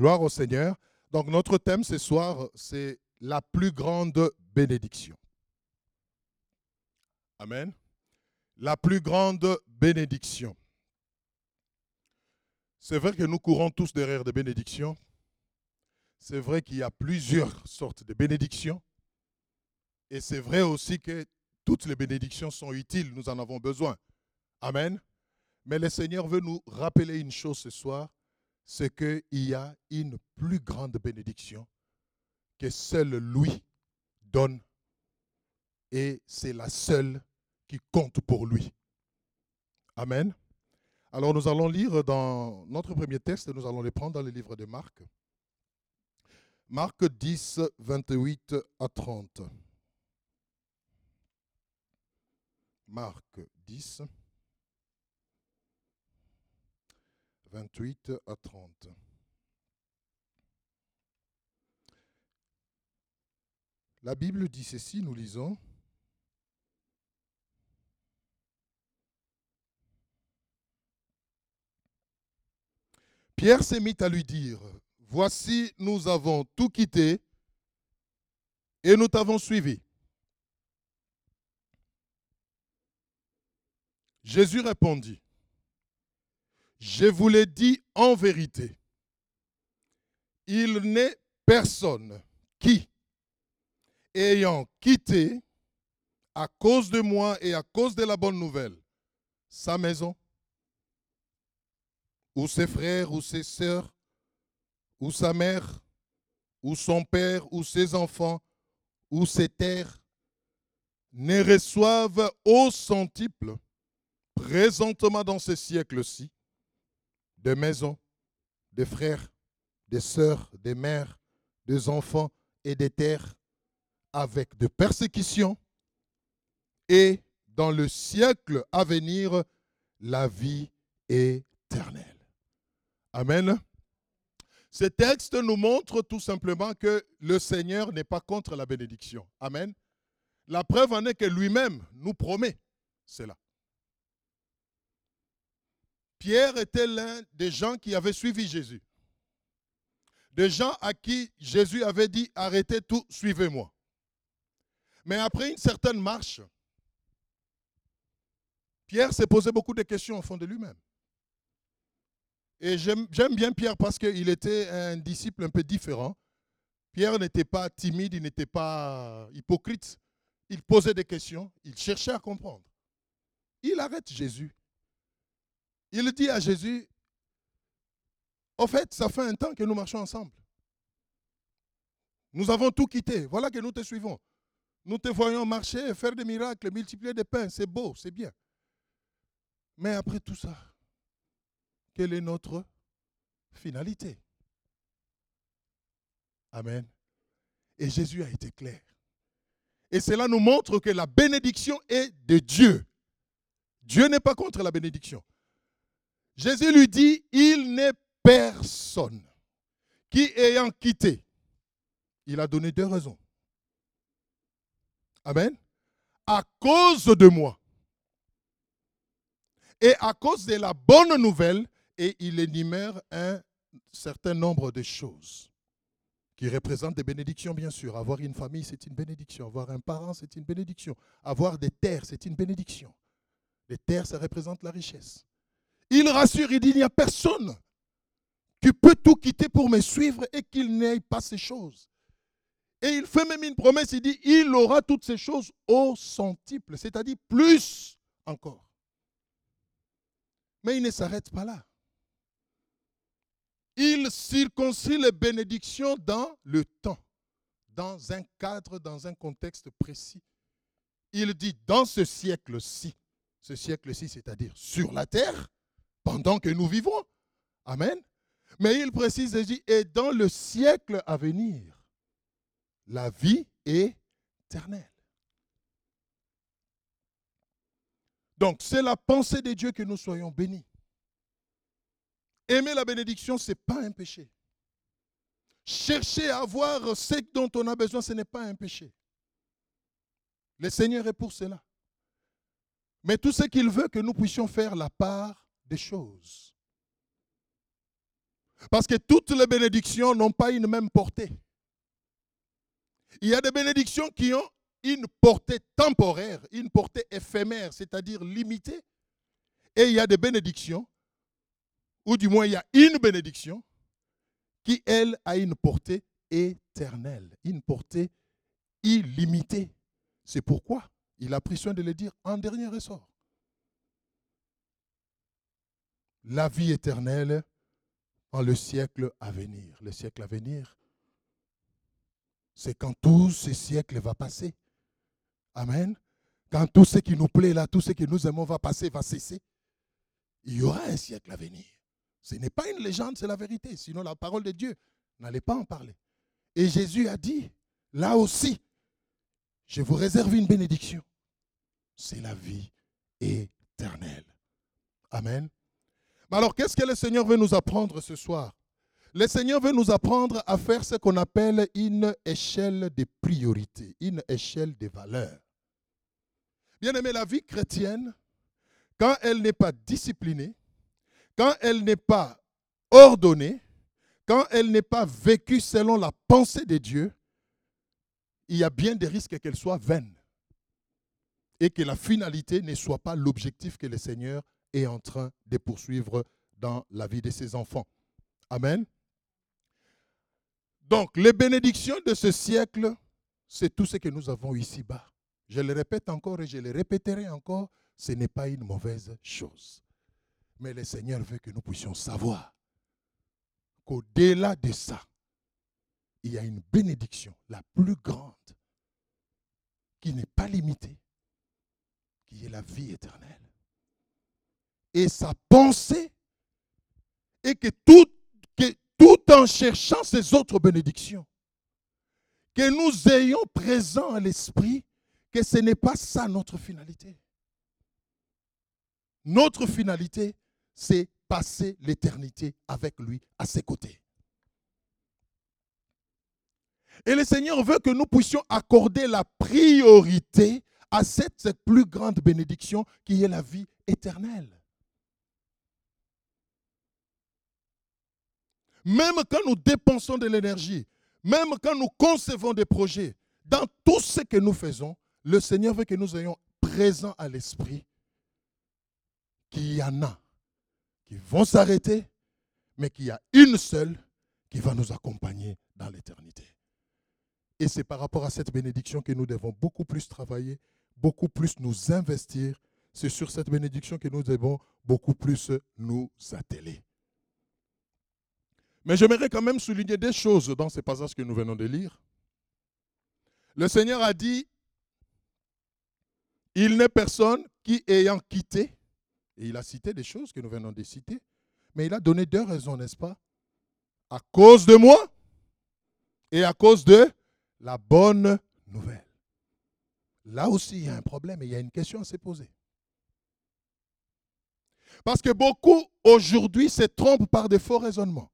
Gloire au Seigneur. Donc notre thème ce soir, c'est la plus grande bénédiction. Amen. La plus grande bénédiction. C'est vrai que nous courons tous derrière des bénédictions. C'est vrai qu'il y a plusieurs sortes de bénédictions. Et c'est vrai aussi que toutes les bénédictions sont utiles, nous en avons besoin. Amen. Mais le Seigneur veut nous rappeler une chose ce soir, c'est qu'il y a une plus grande bénédiction que seul lui donne. Et c'est la seule qui compte pour lui. Amen. Alors nous allons lire dans notre premier texte, nous allons les prendre dans le livre de Marc. Marc 10, 28 à 30. Marc 10, 28 à 30. La Bible dit ceci, nous lisons. Pierre s'est mis à lui dire, Voici, nous avons tout quitté et nous t'avons suivi. Jésus répondit, Je vous l'ai dit en vérité, il n'est personne qui, ayant quitté, à cause de moi et à cause de la bonne nouvelle, sa maison, ou ses frères, ou ses sœurs, ou sa mère, ou son père, ou ses enfants, ou ses terres, ne reçoivent au centuple, présentement dans ce siècle-ci, des maisons, des frères, des sœurs, des mères, des enfants et des terres, avec de persécutions, et dans le siècle à venir, la vie éternelle. Amen. Ce texte nous montre tout simplement que le Seigneur n'est pas contre la bénédiction. Amen. La preuve en est que lui-même nous promet cela. Pierre était l'un des gens qui avaient suivi Jésus. Des gens à qui Jésus avait dit arrêtez tout, suivez-moi. Mais après une certaine marche, Pierre s'est posé beaucoup de questions au fond de lui-même. Et j'aime bien Pierre parce qu'il était un disciple un peu différent. Pierre n'était pas timide, il n'était pas hypocrite. Il posait des questions, il cherchait à comprendre. Il arrête Jésus. Il dit à Jésus, au fait, ça fait un temps que nous marchons ensemble. Nous avons tout quitté. Voilà que nous te suivons. Nous te voyons marcher, faire des miracles, multiplier des pains. C'est beau, c'est bien. Mais après tout ça, quelle est notre finalité? Amen. Et Jésus a été clair. Et cela nous montre que la bénédiction est de Dieu. Dieu n'est pas contre la bénédiction. Jésus lui dit, il n'est personne qui ayant quitté, il a donné deux raisons. Amen. À cause de moi. Et à cause de la bonne nouvelle, et il énumère un certain nombre de choses qui représentent des bénédictions, bien sûr. Avoir une famille, c'est une bénédiction. Avoir un parent, c'est une bénédiction. Avoir des terres, c'est une bénédiction. Les terres, ça représente la richesse. Il rassure, il dit, il n'y a personne qui peut tout quitter pour me suivre et qu'il n'ait pas ces choses. Et il fait même une promesse, il dit, il aura toutes ces choses au centuple, c'est-à-dire plus encore. Mais il ne s'arrête pas là il circoncit les bénédictions dans le temps, dans un cadre, dans un contexte précis. Il dit dans ce siècle-ci, ce siècle-ci, c'est-à-dire sur la terre, pendant que nous vivons. Amen. Mais il précise et dit, et dans le siècle à venir, la vie est éternelle. Donc, c'est la pensée de Dieu que nous soyons bénis. Aimer la bénédiction, ce n'est pas un péché. Chercher à avoir ce dont on a besoin, ce n'est pas un péché. Le Seigneur est pour cela. Mais tout ce qu'il veut, que nous puissions faire la part choses. Parce que toutes les bénédictions n'ont pas une même portée. Il y a des bénédictions qui ont une portée temporaire, une portée éphémère, c'est-à-dire limitée. Et il y a des bénédictions, ou du moins il y a une bénédiction, qui, elle, a une portée éternelle, une portée illimitée. C'est pourquoi il a pris soin de le dire en dernier ressort. La vie éternelle en le siècle à venir. Le siècle à venir, c'est quand tout ce siècle va passer. Amen. Quand tout ce qui nous plaît là, tout ce que nous aimons va passer, va cesser, il y aura un siècle à venir. Ce n'est pas une légende, c'est la vérité. Sinon, la parole de Dieu n'allait pas en parler. Et Jésus a dit, là aussi, je vous réserve une bénédiction. C'est la vie éternelle. Amen. Alors, qu'est-ce que le Seigneur veut nous apprendre ce soir? Le Seigneur veut nous apprendre à faire ce qu'on appelle une échelle de priorité, une échelle de valeurs. Bien aimé, la vie chrétienne, quand elle n'est pas disciplinée, quand elle n'est pas ordonnée, quand elle n'est pas vécue selon la pensée de Dieu, il y a bien des risques qu'elle soit vaine et que la finalité ne soit pas l'objectif que le Seigneur est en train de poursuivre dans la vie de ses enfants. Amen. Donc, les bénédictions de ce siècle, c'est tout ce que nous avons ici-bas. Je le répète encore et je le répéterai encore, ce n'est pas une mauvaise chose. Mais le Seigneur veut que nous puissions savoir qu'au-delà de ça, il y a une bénédiction, la plus grande, qui n'est pas limitée, qui est la vie éternelle. Et sa pensée est que tout, en cherchant ces autres bénédictions, que nous ayons présent à l'esprit que ce n'est pas ça notre finalité. Notre finalité, c'est passer l'éternité avec lui à ses côtés. Et le Seigneur veut que nous puissions accorder la priorité à cette plus grande bénédiction qui est la vie éternelle. Même quand nous dépensons de l'énergie, même quand nous concevons des projets, dans tout ce que nous faisons, le Seigneur veut que nous ayons présent à l'esprit qu'il y en a qui vont s'arrêter, mais qu'il y a une seule qui va nous accompagner dans l'éternité. Et c'est par rapport à cette bénédiction que nous devons beaucoup plus travailler, beaucoup plus nous investir. C'est sur cette bénédiction que nous devons beaucoup plus nous atteler. Mais j'aimerais quand même souligner des choses dans ces passages que nous venons de lire. Le Seigneur a dit, il n'est personne qui, ayant quitté, et il a cité des choses que nous venons de citer, mais il a donné deux raisons, n'est-ce pas? À cause de moi et à cause de la bonne nouvelle. Là aussi, il y a un problème et il y a une question à se poser. Parce que beaucoup aujourd'hui se trompent par des faux raisonnements.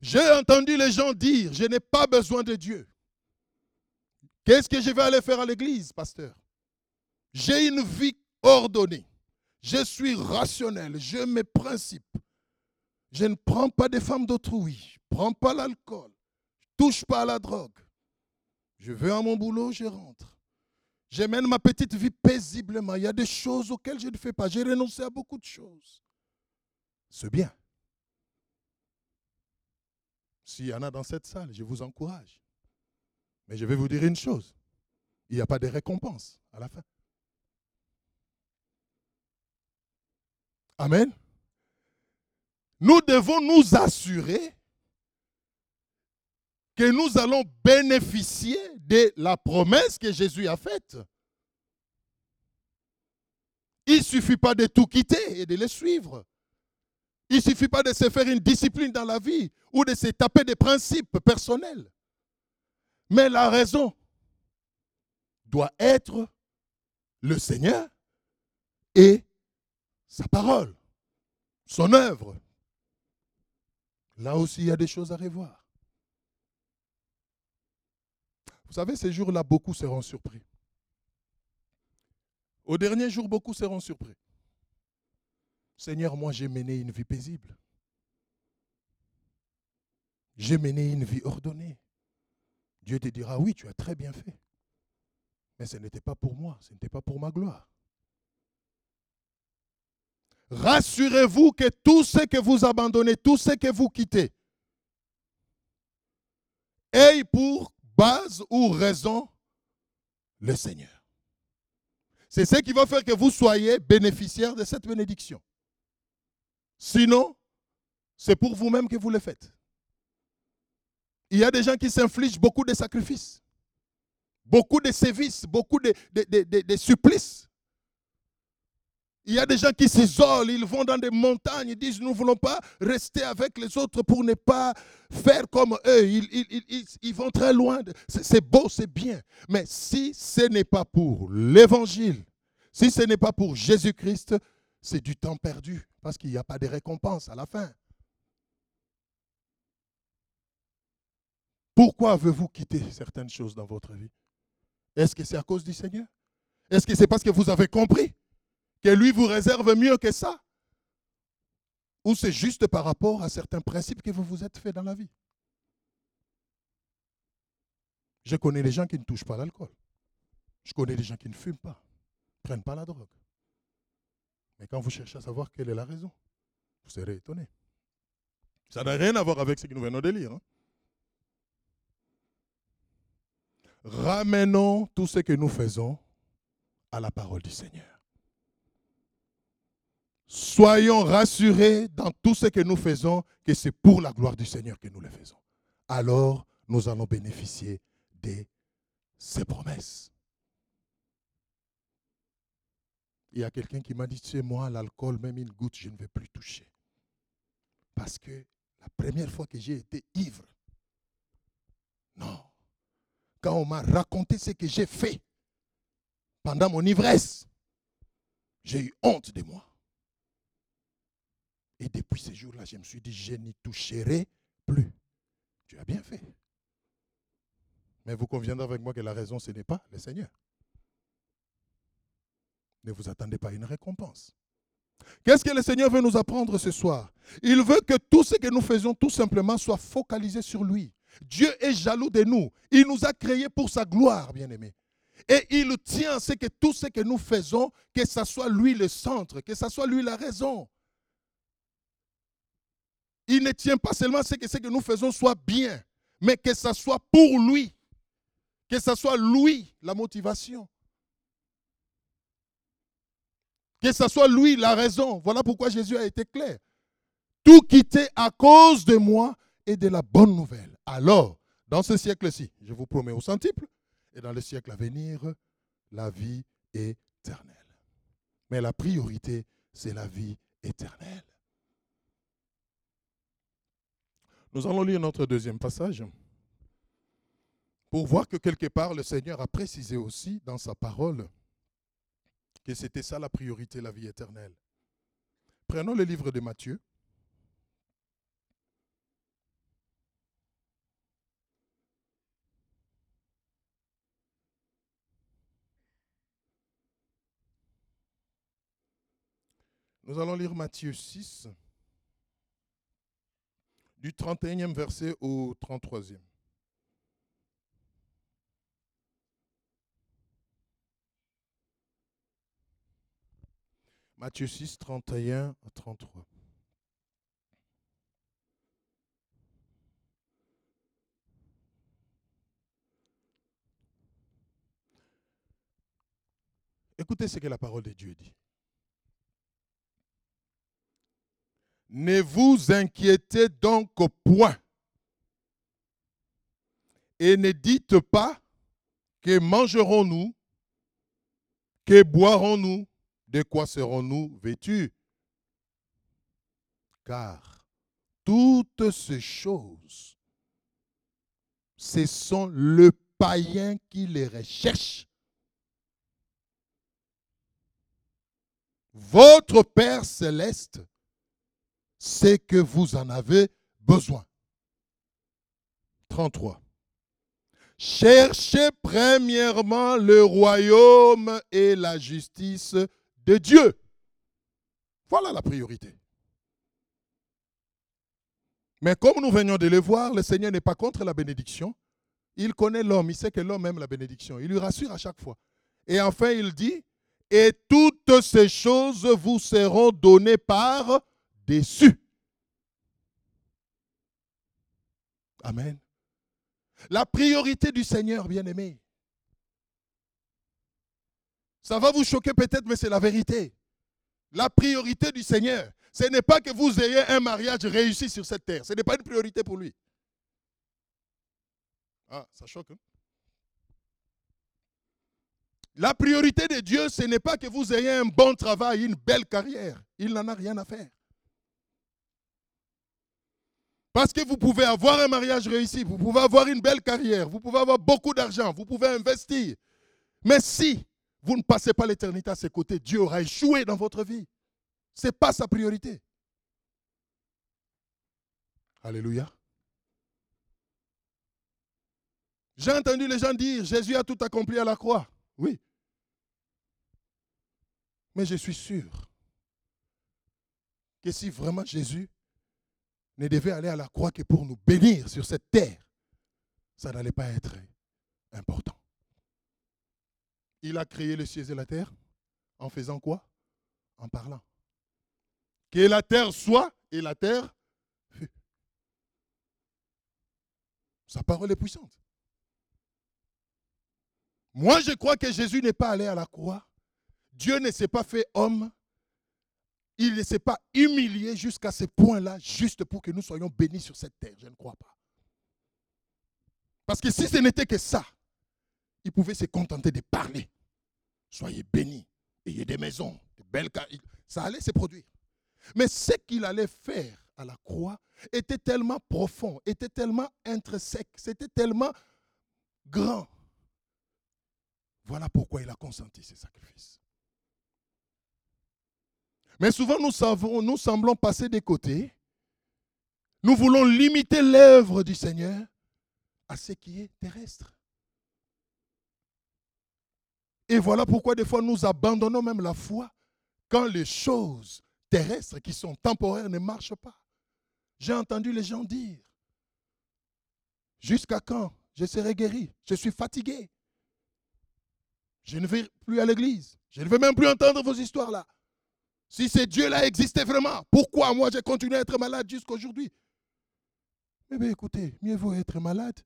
J'ai entendu les gens dire, je n'ai pas besoin de Dieu. Qu'est-ce que je vais aller faire à l'église, pasteur? J'ai une vie ordonnée. Je suis rationnel. J'ai mes principes. Je ne prends pas des femmes d'autrui. Je ne prends pas l'alcool. Je ne touche pas à la drogue. Je vais à mon boulot, je rentre. Je mène ma petite vie paisiblement. Il y a des choses auxquelles je ne fais pas. J'ai renoncé à beaucoup de choses. C'est bien. S'il y en a dans cette salle, je vous encourage. Mais je vais vous dire une chose. Il n'y a pas de récompense à la fin. Amen. Nous devons nous assurer que nous allons bénéficier de la promesse que Jésus a faite. Il ne suffit pas de tout quitter et de le suivre. Il ne suffit pas de se faire une discipline dans la vie ou de se taper des principes personnels. Mais la raison doit être le Seigneur et sa parole, son œuvre. Là aussi, il y a des choses à revoir. Vous savez, ces jours-là, beaucoup seront surpris. Au dernier jour, beaucoup seront surpris. Seigneur, moi j'ai mené une vie paisible. j'ai mené une vie ordonnée. Dieu te dira, oui, tu as très bien fait. Mais ce n'était pas pour moi, ce n'était pas pour ma gloire. Rassurez-vous que tout ce que vous abandonnez, tout ce que vous quittez, ait pour base ou raison le Seigneur. C'est ce qui va faire que vous soyez bénéficiaire de cette bénédiction. Sinon, c'est pour vous-même que vous le faites. Il y a des gens qui s'infligent beaucoup de sacrifices, beaucoup de sévices, beaucoup de, de supplices il y a des gens qui s'isolent, ils vont dans des montagnes, ils disent nous ne voulons pas rester avec les autres pour ne pas faire comme eux. Ils, vont très loin. C'est beau, c'est bien. Mais si ce n'est pas pour l'évangile, si ce n'est pas pour Jésus-Christ, c'est du temps perdu parce qu'il n'y a pas de récompense à la fin. Pourquoi avez-vous quitté certaines choses dans votre vie? Est-ce que c'est à cause du Seigneur? Est-ce que c'est parce que vous avez compris que lui vous réserve mieux que ça? Ou c'est juste par rapport à certains principes que vous vous êtes fait dans la vie? Je connais les gens qui ne touchent pas l'alcool. Je connais les gens qui ne fument pas, ne prennent pas la drogue. Mais quand vous cherchez à savoir quelle est la raison, vous serez étonné. Ça n'a rien à voir avec ce que nous venons de lire. Hein. Ramenons tout ce que nous faisons à la parole du Seigneur. Soyons rassurés dans tout ce que nous faisons, que c'est pour la gloire du Seigneur que nous le faisons. Alors, nous allons bénéficier de ses promesses. Il y a quelqu'un qui m'a dit, tu sais, moi, l'alcool, même une goutte, je ne vais plus toucher. Parce que la première fois que j'ai été ivre, non, quand on m'a raconté ce que j'ai fait pendant mon ivresse, j'ai eu honte de moi. Et depuis ce jour-là, je me suis dit, je n'y toucherai plus. Tu as bien fait. Mais vous conviendrez avec moi que la raison, ce n'est pas le Seigneur. Ne vous attendez pas à une récompense. Qu'est-ce que le Seigneur veut nous apprendre ce soir? Il veut que tout ce que nous faisons, tout simplement, soit focalisé sur lui. Dieu est jaloux de nous. Il nous a créés pour sa gloire, bien-aimés. Et il tient à ce que tout ce que nous faisons, que ce soit lui le centre, que ce soit lui la raison. Il ne tient pas seulement à ce que ce que nous faisons soit bien, mais que ce soit pour lui. Que ce soit lui la motivation. Que ce soit lui la raison. Voilà pourquoi Jésus a été clair. Tout quitter à cause de moi et de la bonne nouvelle. Alors, dans ce siècle-ci, je vous promets au centuple, et dans le siècle à venir, la vie éternelle. Mais la priorité, c'est la vie éternelle. Nous allons lire notre deuxième passage pour voir que quelque part le Seigneur a précisé aussi dans sa parole que c'était ça la priorité, la vie éternelle. Prenons le livre de Matthieu. Nous allons lire Matthieu 6 du 31e verset au 33e. Matthieu 6, 31 à 33. Écoutez ce que la parole de Dieu dit. Ne vous inquiétez donc point. Et ne dites pas que mangerons-nous, que boirons-nous, de quoi serons-nous vêtus? Car toutes ces choses, ce sont le païen qui les recherche. Votre Père céleste c'est que vous en avez besoin. 33. Cherchez premièrement le royaume et la justice de Dieu. Voilà la priorité. Mais comme nous venons de le voir, le Seigneur n'est pas contre la bénédiction. Il connaît l'homme, il sait que l'homme aime la bénédiction. Il lui rassure à chaque fois. Et enfin, il dit, et toutes ces choses vous seront données par dessus. Amen. La priorité du Seigneur, bien-aimé. Ça va vous choquer peut-être, mais c'est la vérité. La priorité du Seigneur, ce n'est pas que vous ayez un mariage réussi sur cette terre. Ce n'est pas une priorité pour lui. Ah, ça choque. Hein? La priorité de Dieu, ce n'est pas que vous ayez un bon travail, une belle carrière. Il n'en a rien à faire. Parce que vous pouvez avoir un mariage réussi, vous pouvez avoir une belle carrière, vous pouvez avoir beaucoup d'argent, vous pouvez investir. Mais si vous ne passez pas l'éternité à ses côtés, Dieu aura échoué dans votre vie. Ce n'est pas sa priorité. Alléluia. J'ai entendu les gens dire, Jésus a tout accompli à la croix. Oui. Mais je suis sûr que si vraiment Jésus ne devait aller à la croix que pour nous bénir sur cette terre, ça n'allait pas être important. Il a créé le ciel et la terre en faisant quoi? En parlant. Que la terre soit et la terre fut. Sa parole est puissante. Moi, je crois que Jésus n'est pas allé à la croix. Dieu ne s'est pas fait homme. Il ne s'est pas humilié jusqu'à ce point-là, juste pour que nous soyons bénis sur cette terre. Je ne crois pas. Parce que si ce n'était que ça, il pouvait se contenter de parler. Soyez bénis, ayez des maisons, des belles Ça allait se produire. Mais ce qu'il allait faire à la croix était tellement profond, était tellement intrinsèque, c'était tellement grand. Voilà pourquoi il a consenti ce sacrifice. Mais souvent, nous, savons, nous semblons passer des côtés. Nous voulons limiter l'œuvre du Seigneur à ce qui est terrestre. Et voilà pourquoi des fois nous abandonnons même la foi quand les choses terrestres qui sont temporaires ne marchent pas. J'ai entendu les gens dire, jusqu'à quand je serai guéri? Je suis fatigué. Je ne vais plus à l'église. Je ne veux même plus entendre vos histoires-là. Si ce Dieu-là existait vraiment, pourquoi moi j'ai continué à être malade jusqu'à aujourd'hui Eh bien écoutez, mieux vaut être malade,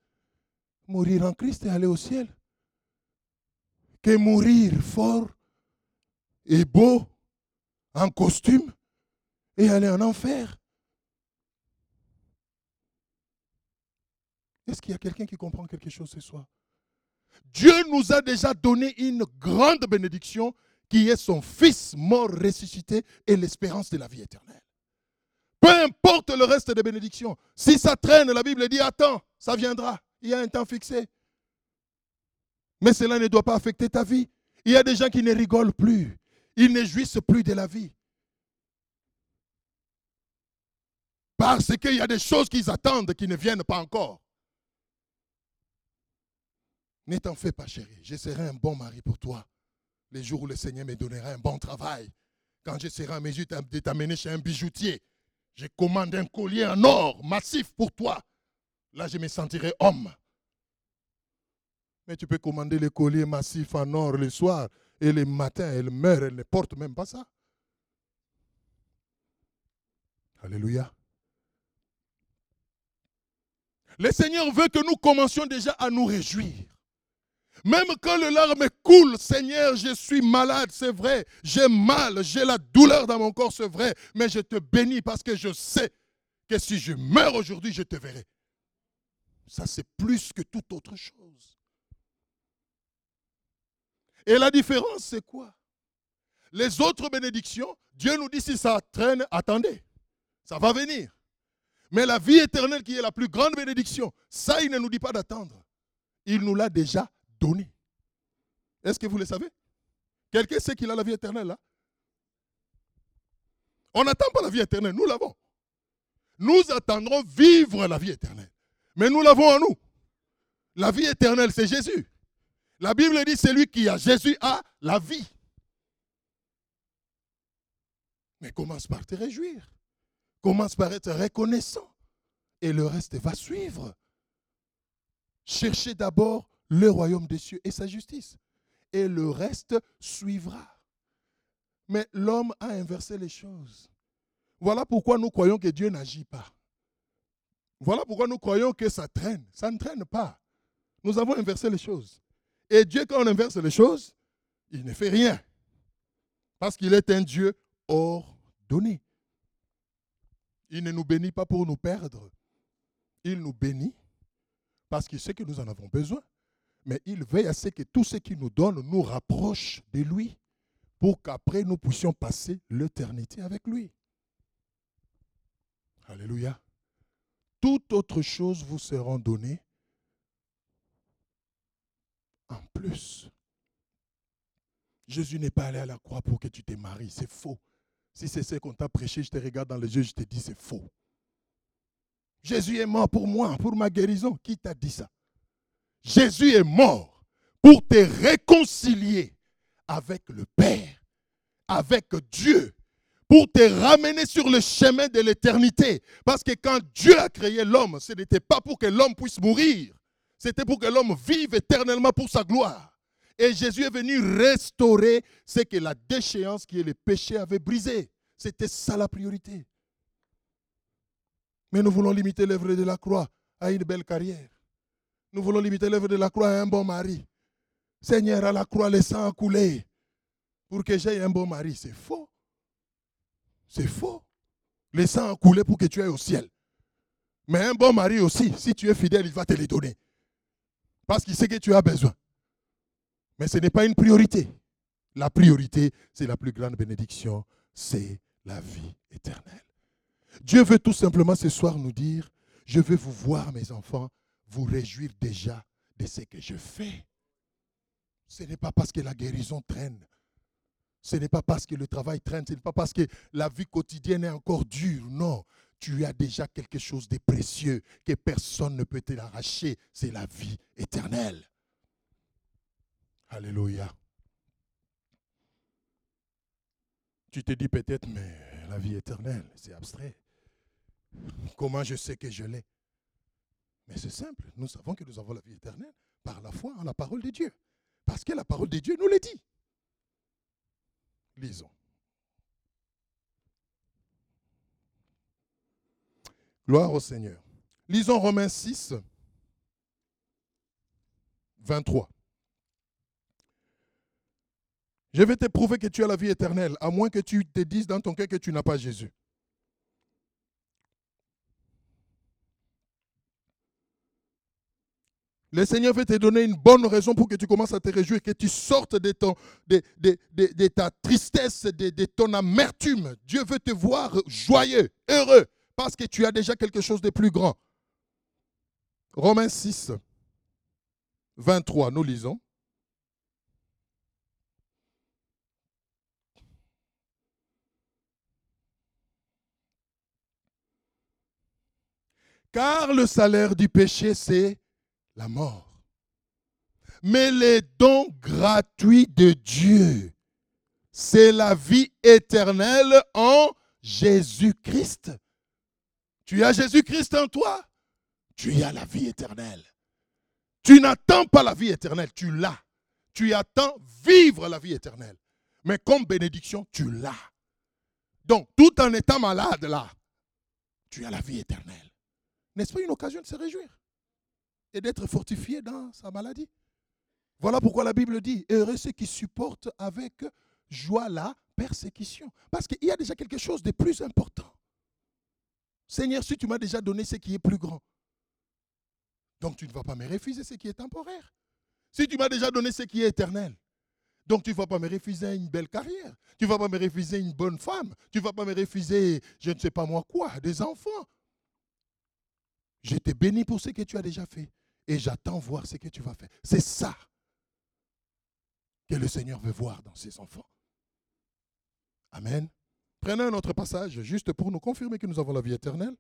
mourir en Christ et aller au ciel, que mourir fort et beau en costume et aller en enfer. Est-ce qu'il y a quelqu'un qui comprend quelque chose ce soir? Dieu nous a déjà donné une grande bénédiction qui est son Fils mort ressuscité et l'espérance de la vie éternelle. Peu importe le reste des bénédictions. Si ça traîne, la Bible dit, attends, ça viendra. Il y a un temps fixé. Mais cela ne doit pas affecter ta vie. Il y a des gens qui ne rigolent plus. Ils ne jouissent plus de la vie. Parce qu'il y a des choses qu'ils attendent qui ne viennent pas encore. Ne t'en fais pas, chérie. Je serai un bon mari pour toi. Les jours où le Seigneur me donnera un bon travail. Quand je serai en mesure de t'amener chez un bijoutier, je commande un collier en or massif pour toi. Là, je me sentirai homme. Mais tu peux commander les colliers massifs en or le soir et le matin, elle meurt, elle ne porte même pas ça. Alléluia. Le Seigneur veut que nous commencions déjà à nous réjouir. Même quand le larme coule, Seigneur, je suis malade, c'est vrai. J'ai mal, j'ai la douleur dans mon corps, c'est vrai. Mais je te bénis parce que je sais que si je meurs aujourd'hui, je te verrai. Ça, c'est plus que toute autre chose. Et la différence, c'est quoi? Les autres bénédictions, Dieu nous dit si ça traîne, attendez, ça va venir. Mais la vie éternelle qui est la plus grande bénédiction, ça, il ne nous dit pas d'attendre. Il nous l'a déjà donné. Est-ce que vous le savez? Quelqu'un sait qu'il a la vie éternelle là? On n'attend pas la vie éternelle, nous l'avons. Nous attendrons vivre la vie éternelle. Mais nous l'avons en nous. La vie éternelle, c'est Jésus. La Bible dit celui qui a Jésus a la vie. Mais commence par te réjouir. Commence par être reconnaissant et le reste va suivre. Cherchez d'abord le royaume des cieux et sa justice, et le reste suivra. Mais l'homme a inversé les choses. Voilà pourquoi nous croyons que Dieu n'agit pas. Voilà pourquoi nous croyons que ça traîne. Ça ne traîne pas. Nous avons inversé les choses. Et Dieu, quand on inverse les choses, il ne fait rien. Parce qu'il est un Dieu ordonné. Il ne nous bénit pas pour nous perdre. Il nous bénit parce qu'il sait que nous en avons besoin. Mais il veille à ce que tout ce qu'il nous donne nous rapproche de lui pour qu'après nous puissions passer l'éternité avec lui. Alléluia. Toute autre chose vous sera donnée en plus. Jésus n'est pas allé à la croix pour que tu te maries. C'est faux. Si c'est ce qu'on t'a prêché, je te regarde dans les yeux, je te dis c'est faux. Jésus est mort pour moi, pour ma guérison. Qui t'a dit ça? Jésus est mort pour te réconcilier avec le Père, avec Dieu, pour te ramener sur le chemin de l'éternité. Parce que quand Dieu a créé l'homme, ce n'était pas pour que l'homme puisse mourir, c'était pour que l'homme vive éternellement pour sa gloire. Et Jésus est venu restaurer ce que la déchéance qui est le péché avait brisé. C'était ça la priorité. Mais nous voulons limiter l'œuvre de la croix à une belle carrière. Nous voulons limiter l'œuvre de la croix à un bon mari. Seigneur, à la croix, le sang a coulé pour que j'aie un bon mari. C'est faux. C'est faux. Le sang a pour que tu ailles au ciel. Mais un bon mari aussi, si tu es fidèle, il va te les donner. Parce qu'il sait que tu as besoin. Mais ce n'est pas une priorité. La priorité, c'est la plus grande bénédiction, c'est la vie éternelle. Dieu veut tout simplement ce soir nous dire, je veux vous voir, mes enfants, vous réjouir déjà de ce que je fais. Ce n'est pas parce que la guérison traîne. Ce n'est pas parce que le travail traîne. Ce n'est pas parce que la vie quotidienne est encore dure. Non, tu as déjà quelque chose de précieux que personne ne peut te l'arracher. C'est la vie éternelle. Alléluia. Tu te dis peut-être, mais la vie éternelle, c'est abstrait. Comment je sais que je l'ai? Mais c'est simple. Nous savons que nous avons la vie éternelle par la foi en la parole de Dieu. Parce que la parole de Dieu nous le dit. Lisons. Gloire au Seigneur. Lisons Romains 6, 23. Je vais te prouver que tu as la vie éternelle, à moins que tu te dises dans ton cœur que tu n'as pas Jésus. Le Seigneur veut te donner une bonne raison pour que tu commences à te réjouir, que tu sortes de, ta tristesse, de, ton amertume. Dieu veut te voir joyeux, heureux, parce que tu as déjà quelque chose de plus grand. Romains 6, 23, nous lisons. Car le salaire du péché, c'est la mort. Mais les dons gratuits de Dieu, c'est la vie éternelle en Jésus-Christ. Tu as Jésus-Christ en toi, tu as la vie éternelle. Tu n'attends pas la vie éternelle, tu l'as. Tu attends vivre la vie éternelle. Mais comme bénédiction, tu l'as. Donc, tout en étant malade là, tu as la vie éternelle. N'est-ce pas une occasion de se réjouir et d'être fortifié dans sa maladie? Voilà pourquoi la Bible dit, heureux ceux qui supportent avec joie la persécution. Parce qu'il y a déjà quelque chose de plus important. Seigneur, si tu m'as déjà donné ce qui est plus grand, donc tu ne vas pas me refuser ce qui est temporaire. Si tu m'as déjà donné ce qui est éternel, donc tu ne vas pas me refuser une belle carrière. Tu ne vas pas me refuser une bonne femme. Tu ne vas pas me refuser, je ne sais pas moi quoi, des enfants. Je te bénis pour ce que tu as déjà fait et j'attends voir ce que tu vas faire. C'est ça que le Seigneur veut voir dans ses enfants. Amen. Prenons un autre passage, juste pour nous confirmer que nous avons la vie éternelle.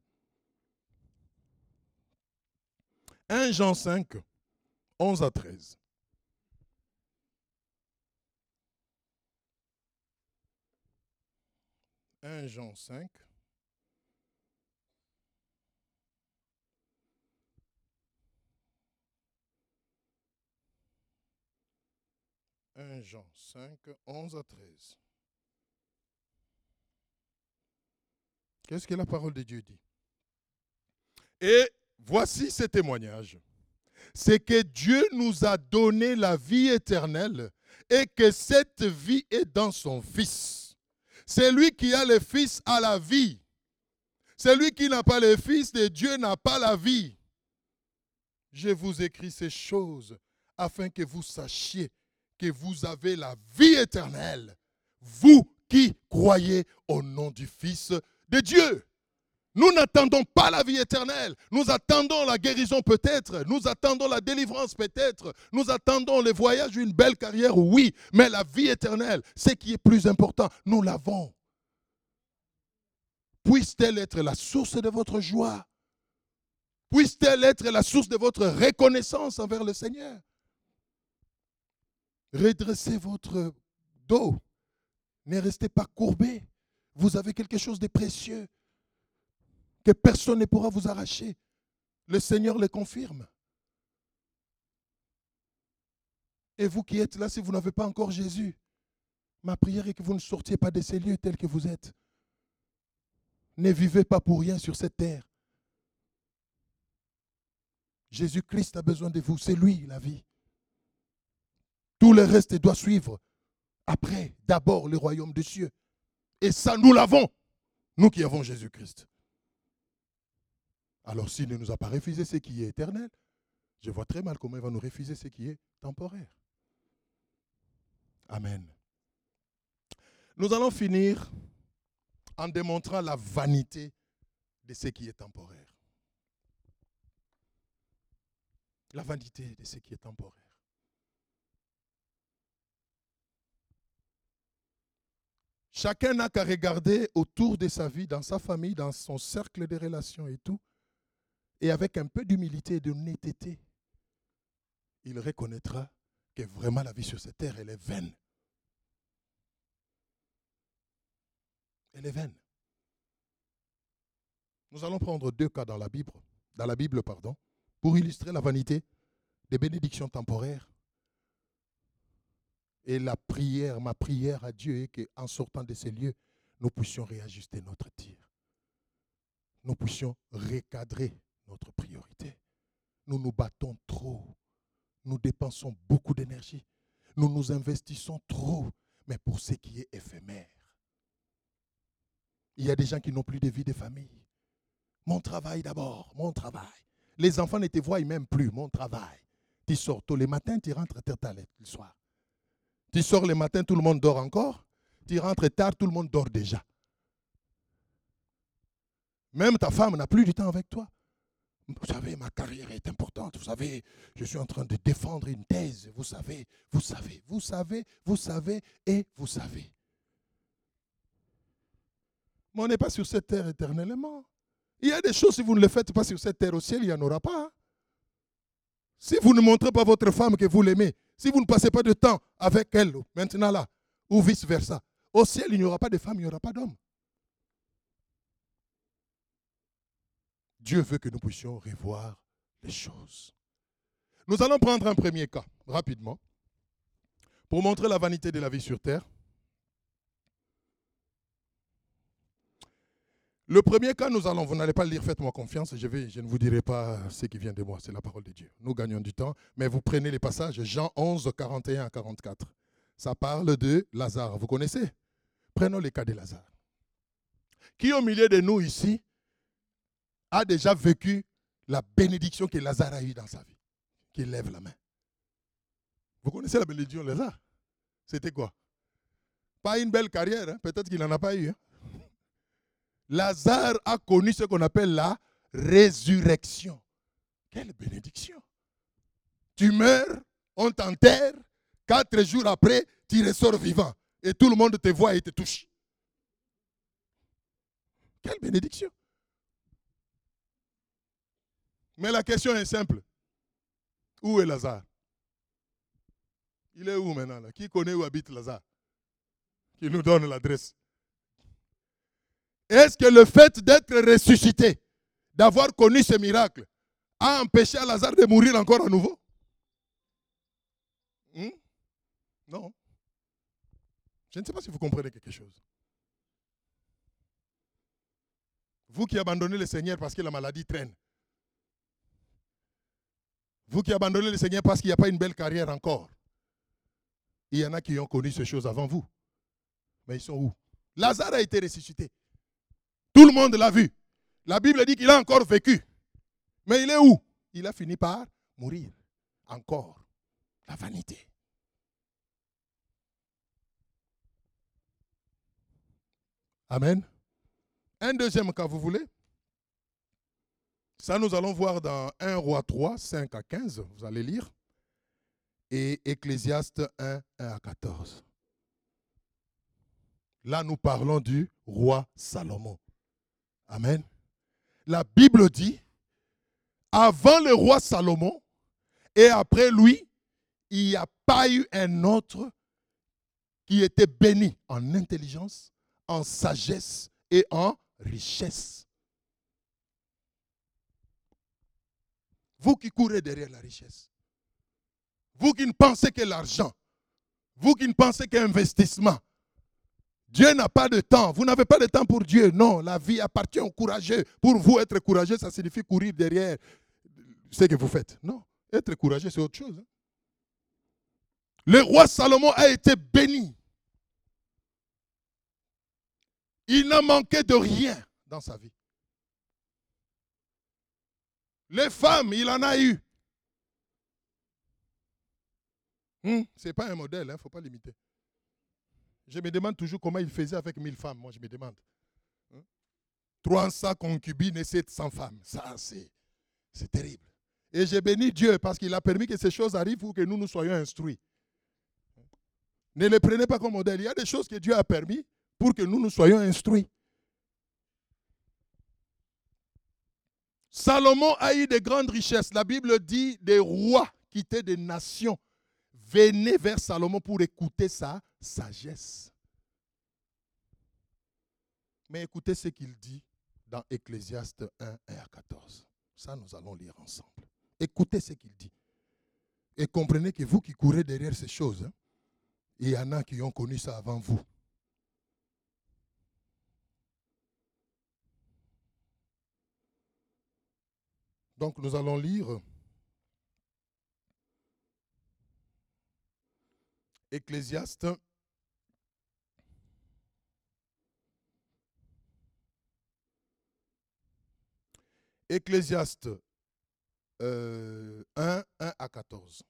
1 Jean 5, 11 à 13. « 1 Jean 5, « 1 Jean 5, 11 à 13. Qu'est-ce que la parole de Dieu dit? Et voici ce témoignage. C'est que Dieu nous a donné la vie éternelle et que cette vie est dans son Fils. Celui qui a le Fils a la vie. Celui qui n'a pas le Fils de Dieu n'a pas la vie. Je vous écris ces choses afin que vous sachiez que vous avez la vie éternelle, vous qui croyez au nom du Fils de Dieu. Nous n'attendons pas la vie éternelle. Nous attendons la guérison peut-être. Nous attendons la délivrance peut-être. Nous attendons le voyage, une belle carrière, oui. Mais la vie éternelle, ce qui est plus important, nous l'avons. Puisse-t-elle être la source de votre joie? Puisse-t-elle être la source de votre reconnaissance envers le Seigneur? Redressez votre dos. Ne restez pas courbé. Vous avez quelque chose de précieux que personne ne pourra vous arracher. Le Seigneur le confirme. Et vous qui êtes là, si vous n'avez pas encore Jésus, ma prière est que vous ne sortiez pas de ces lieux tels que vous êtes. Ne vivez pas pour rien sur cette terre. Jésus-Christ a besoin de vous. C'est lui la vie. Tout le reste doit suivre. Après, d'abord, le royaume des cieux. Et ça, nous l'avons. Nous qui avons Jésus-Christ. Alors s'il ne nous a pas refusé ce qui est éternel, je vois très mal comment il va nous refuser ce qui est temporaire. Amen. Nous allons finir en démontrant la vanité de ce qui est temporaire. La vanité de ce qui est temporaire. Chacun n'a qu'à regarder autour de sa vie, dans sa famille, dans son cercle de relations et tout, et avec un peu d'humilité et d'honnêteté, il reconnaîtra que vraiment la vie sur cette terre, elle est vaine. Elle est vaine. Nous allons prendre deux cas dans la Bible, pour illustrer la vanité des bénédictions temporaires et la prière, ma prière à Dieu est qu'en sortant de ces lieux, nous puissions réajuster notre tir. Nous puissions recadrer notre priorité. Nous nous battons trop. Nous dépensons beaucoup d'énergie. Nous nous investissons trop, mais pour ce qui est éphémère. Il y a des gens qui n'ont plus de vie de famille. Mon travail d'abord, mon travail. Les enfants ne te voient même plus, mon travail. Tu sors tôt les matins, tu rentres tard le soir. Tu sors le matin, tout le monde dort encore. Tu rentres tard, tout le monde dort déjà. Même ta femme n'a plus du temps avec toi. Vous savez, ma carrière est importante. Vous savez, je suis en train de défendre une thèse. Vous savez, vous savez, vous savez, vous savez et vous savez. Mais on n'est pas sur cette terre éternellement. Il y a des choses, si vous ne les faites pas sur cette terre au ciel, il n'y en aura pas. Si vous ne montrez pas votre femme que vous l'aimez, si vous ne passez pas de temps avec elle, maintenant là, ou vice-versa, au ciel, il n'y aura pas de femme, il n'y aura pas d'homme. Dieu veut que nous puissions revoir les choses. Nous allons prendre un premier cas, rapidement, pour montrer la vanité de la vie sur terre. Le premier cas, nous allons, vous n'allez pas le lire, faites-moi confiance, je, ne vous dirai pas ce qui vient de moi, c'est la parole de Dieu. Nous gagnons du temps, mais vous prenez les passages, Jean 11, 41 à 44. Ça parle de Lazare, vous connaissez? Prenons le cas de Lazare. Qui au milieu de nous ici a déjà vécu la bénédiction que Lazare a eue dans sa vie Qui lève la main? Vous connaissez la bénédiction de Lazare? C'était quoi? Pas une belle carrière, hein? peut-être qu'il n'en a pas eu. Hein? Lazare a connu ce qu'on appelle la résurrection. Quelle bénédiction. Tu meurs, on t'enterre, quatre jours après, tu ressors vivant. Et tout le monde te voit et te touche. Quelle bénédiction. Mais la question est simple. Où est Lazare? Il est où maintenant Qui connaît où habite Lazare? Qui nous donne l'adresse? Est-ce que le fait d'être ressuscité, d'avoir connu ce miracle, a empêché Lazare de mourir encore à nouveau? Hmm? Non. Je ne sais pas si vous comprenez quelque chose. Vous qui abandonnez le Seigneur parce que la maladie traîne. Vous qui abandonnez le Seigneur parce qu'il n'y a pas une belle carrière encore. Il y en a qui ont connu ces choses avant vous. Mais ils sont où? Lazare a été ressuscité. Tout le monde l'a vu. La Bible dit qu'il a encore vécu. Mais il est où? Il a fini par mourir. Encore. La vanité. Amen. Un deuxième cas, vous voulez? Ça, nous allons voir dans 1 Roi 3, 5 à 15. Vous allez lire. Et Ecclésiaste 1, 1 à 14. Là, nous parlons du roi Salomon. Amen. La Bible dit, avant le roi Salomon et après lui, il n'y a pas eu un autre qui était béni en intelligence, en sagesse et en richesse. Vous qui courez derrière la richesse, vous qui ne pensez que l'argent, vous qui ne pensez qu'investissement, Dieu n'a pas de temps. Vous n'avez pas de temps pour Dieu. Non, la vie appartient aux courageux. Pour vous, être courageux, ça signifie courir derrière ce que vous faites. Non, être courageux, c'est autre chose. Hein. Le roi Salomon a été béni. Il n'a manqué de rien dans sa vie. Les femmes, il en a eu. Hmm, Ce n'est pas un modèle, il hein, ne faut pas l'imiter. Je me demande toujours comment il faisait avec mille femmes, moi je me demande. 300 hein. concubines et 700 femmes. Ça, c'est terrible. Et j'ai béni Dieu parce qu'il a permis que ces choses arrivent pour que nous nous soyons instruits. Ne les prenez pas comme modèle. Il y a des choses que Dieu a permis pour que nous nous soyons instruits. Salomon a eu de grandes richesses. La Bible dit des rois quittaient des nations venaient vers Salomon pour écouter sa sagesse. Mais écoutez ce qu'il dit dans Ecclésiaste 1, 1 à 14. Ça, nous allons lire ensemble. Écoutez ce qu'il dit. Et comprenez que vous qui courez derrière ces choses, hein, il y en a qui ont connu ça avant vous. Donc nous allons lire Ecclésiaste Ecclésiaste 1, euh, 1 à 14.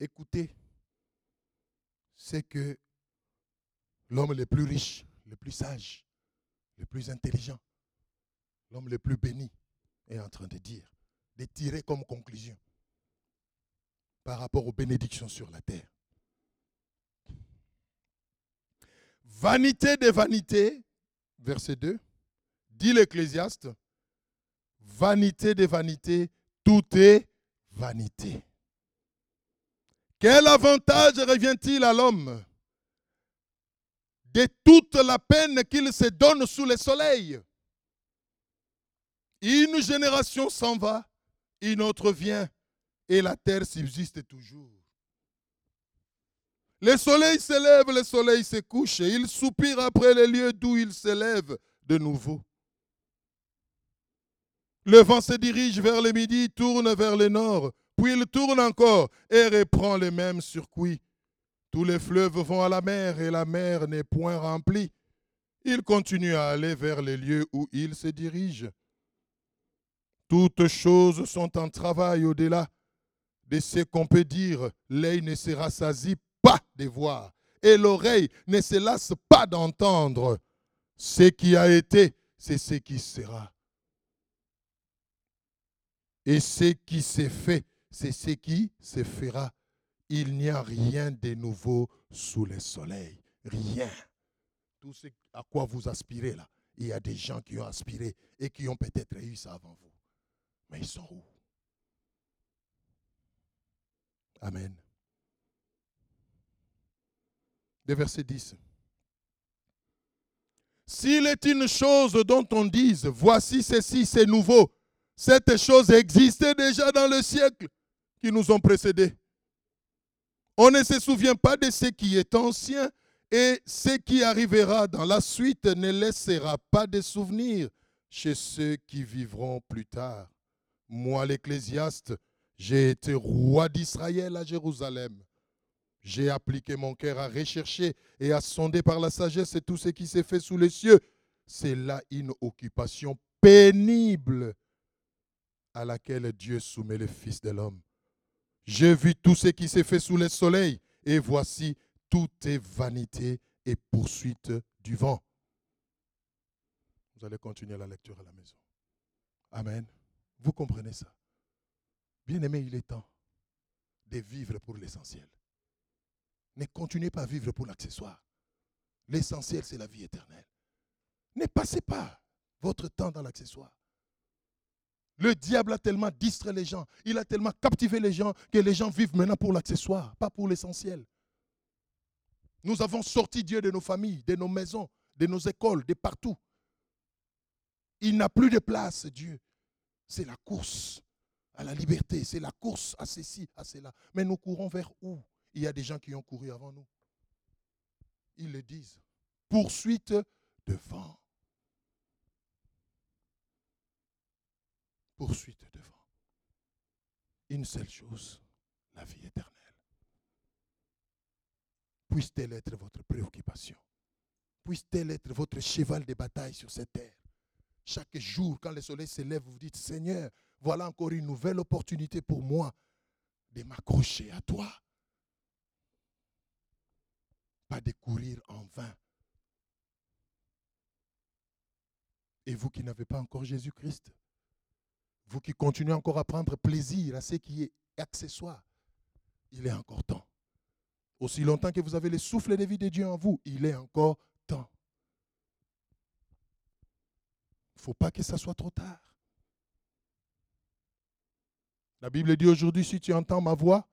Écoutez, c'est que l'homme le plus riche, le plus sage, le plus intelligent, l'homme le plus béni est en train de dire, de tirer comme conclusion par rapport aux bénédictions sur la terre. Vanité des vanités, verset 2, dit l'Ecclésiaste, vanité des vanités, tout est vanité. Quel avantage revient-il à l'homme de toute la peine qu'il se donne sous le soleil? Une génération s'en va, une autre vient, et la terre subsiste toujours. Le soleil se lève, le soleil se couche, et il soupire après les lieux d'où il s'élève de nouveau. Le vent se dirige vers le midi, tourne vers le nord, puis il tourne encore et reprend le même circuit. Tous les fleuves vont à la mer et la mer n'est point remplie. Il continue à aller vers les lieux où il se dirige. Toutes choses sont en travail au-delà de ce qu'on peut dire. L'œil ne se rassasie pas de voir et l'oreille ne se lasse pas d'entendre. Ce qui a été, c'est ce qui sera. Et ce qui s'est fait, c'est ce qui se fera il n'y a rien de nouveau sous le soleil. Rien. Tout ce à quoi vous aspirez là, il y a des gens qui ont aspiré et qui ont peut-être eu ça avant vous. Mais ils sont où? Amen. Verset 10. S'il est une chose dont on dise, voici ceci, c'est nouveau, cette chose existait déjà dans le siècle qui nous ont précédés On ne se souvient pas de ce qui est ancien et ce qui arrivera dans la suite ne laissera pas de souvenirs chez ceux qui vivront plus tard. Moi, l'Ecclésiaste, j'ai été roi d'Israël à Jérusalem. J'ai appliqué mon cœur à rechercher et à sonder par la sagesse tout ce qui s'est fait sous les cieux. C'est là une occupation pénible à laquelle Dieu soumet le Fils de l'homme. J'ai vu tout ce qui s'est fait sous le soleil, et voici, tout est vanité et poursuite du vent. Vous allez continuer la lecture à la maison. Amen. Vous comprenez ça. Bien aimé, il est temps de vivre pour l'essentiel. Ne continuez pas à vivre pour l'accessoire. L'essentiel, c'est la vie éternelle. Ne passez pas votre temps dans l'accessoire. Le diable a tellement distrait les gens, il a tellement captivé les gens que les gens vivent maintenant pour l'accessoire, pas pour l'essentiel. Nous avons sorti Dieu de nos familles, de nos maisons, de nos écoles, de partout. Il n'a plus de place, Dieu. C'est la course à la liberté, c'est la course à ceci, à cela. Mais nous courons vers où? Il y a des gens qui ont couru avant nous. Ils le disent. Poursuite devant. Poursuite devant. Une seule chose, la vie éternelle. Puisse-t-elle être votre préoccupation Puisse-t-elle être votre cheval de bataille sur cette terre chaque jour, quand le soleil se lève, vous dites, Seigneur, voilà encore une nouvelle opportunité pour moi de m'accrocher à toi. Pas de courir en vain. Et vous qui n'avez pas encore Jésus-Christ, vous qui continuez encore à prendre plaisir à ce qui est accessoire, il est encore temps. Aussi longtemps que vous avez le souffle de vie de Dieu en vous, il est encore temps. Il ne faut pas que ça soit trop tard. La Bible dit aujourd'hui, si tu entends ma voix,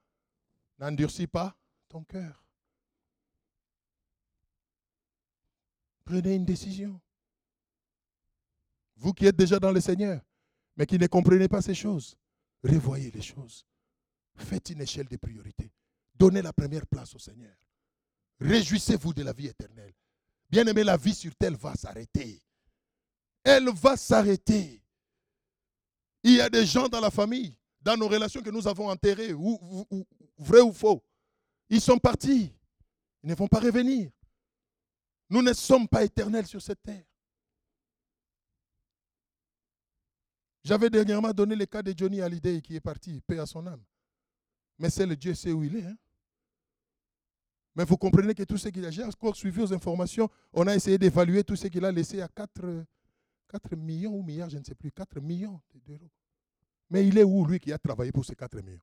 n'endurcis pas ton cœur. Prenez une décision. Vous qui êtes déjà dans le Seigneur, mais qui ne comprenez pas ces choses, revoyez les choses. Faites une échelle de priorité. Donnez la première place au Seigneur. Réjouissez-vous de la vie éternelle. Bien aimé, la vie sur terre va s'arrêter elle va s'arrêter. Il y a des gens dans la famille, dans nos relations que nous avons enterrées, ou, ou faux. Ils sont partis. Ils ne vont pas revenir. Nous ne sommes pas éternels sur cette terre. J'avais dernièrement donné le cas de Johnny Hallyday qui est parti, paix à son âme. Mais c'est le Dieu sait où il est. Hein. Mais vous comprenez que tout ce qu'il a, j'ai encore suivi aux informations, on a essayé d'évaluer tout ce qu'il a laissé à quatre 4 millions ou milliards, je ne sais plus, 4 millions d'euros. Mais il est où, lui, qui a travaillé pour ces 4 millions?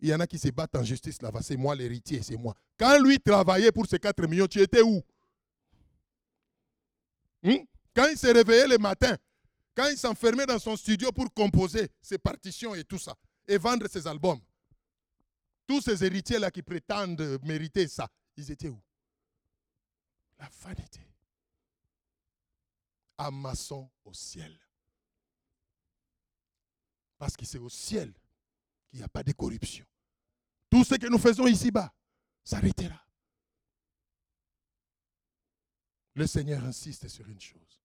Il y en a qui se battent en justice là-bas. C'est moi l'héritier, c'est moi. Quand lui travaillait pour ces 4 millions, tu étais où? Hmm? Quand il s'est réveillé le matin, quand il s'enfermait dans son studio pour composer ses partitions et tout ça, et vendre ses albums, tous ces héritiers-là qui prétendent mériter ça, ils étaient où? La vanité amassons au ciel. Parce que c'est au ciel qu'il n'y a pas de corruption. Tout ce que nous faisons ici-bas s'arrêtera. Le Seigneur insiste sur une chose.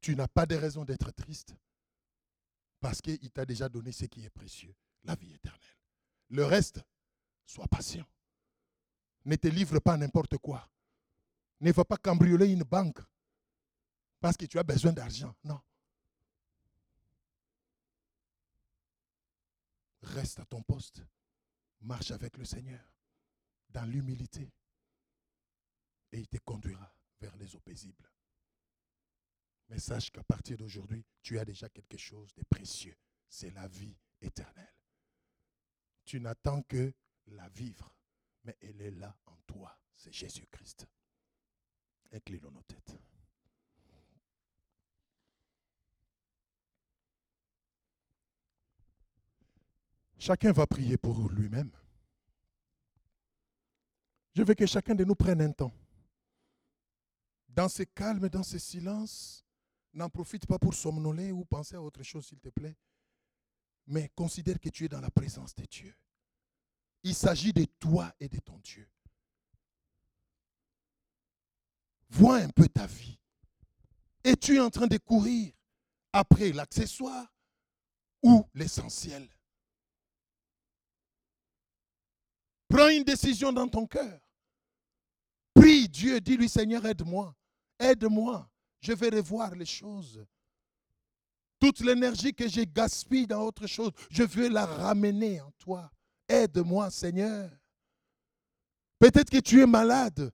Tu n'as pas de raison d'être triste parce qu'il t'a déjà donné ce qui est précieux, la vie éternelle. Le reste, sois patient. Ne te livre pas n'importe quoi. Ne va pas cambrioler une banque parce que tu as besoin d'argent. Non. Reste à ton poste. Marche avec le Seigneur dans l'humilité. Et il te conduira vers les eaux paisibles. Mais sache qu'à partir d'aujourd'hui, tu as déjà quelque chose de précieux. C'est la vie éternelle. Tu n'attends que la vivre, mais elle est là en toi. C'est Jésus-Christ. Inclinons nos têtes. Chacun va prier pour lui-même. Je veux que chacun de nous prenne un temps. Dans ce calme, dans ce silence, n'en profite pas pour somnoler ou penser à autre chose, s'il te plaît. Mais considère que tu es dans la présence de Dieu. Il s'agit de toi et de ton Dieu. Vois un peu ta vie. Es-tu en train de courir après l'accessoire ou l'essentiel? Prends une décision dans ton cœur. Prie Dieu, dis-lui Seigneur, aide-moi. Aide-moi. Je vais revoir les choses. Toute l'énergie que j'ai gaspillée dans autre chose, je veux la ramener en toi. Aide-moi, Seigneur. Peut-être que tu es malade.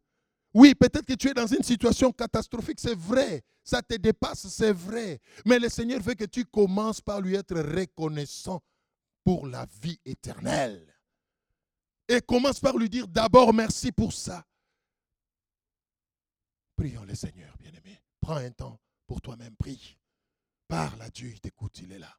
Oui, peut-être que tu es dans une situation catastrophique, c'est vrai. Ça te dépasse, c'est vrai. Mais le Seigneur veut que tu commences par lui être reconnaissant pour la vie éternelle. Et commence par lui dire d'abord merci pour ça. Prions le Seigneur, bien-aimé. Prends un temps pour toi-même, prie. Parle à Dieu, il t'écoute, il est là.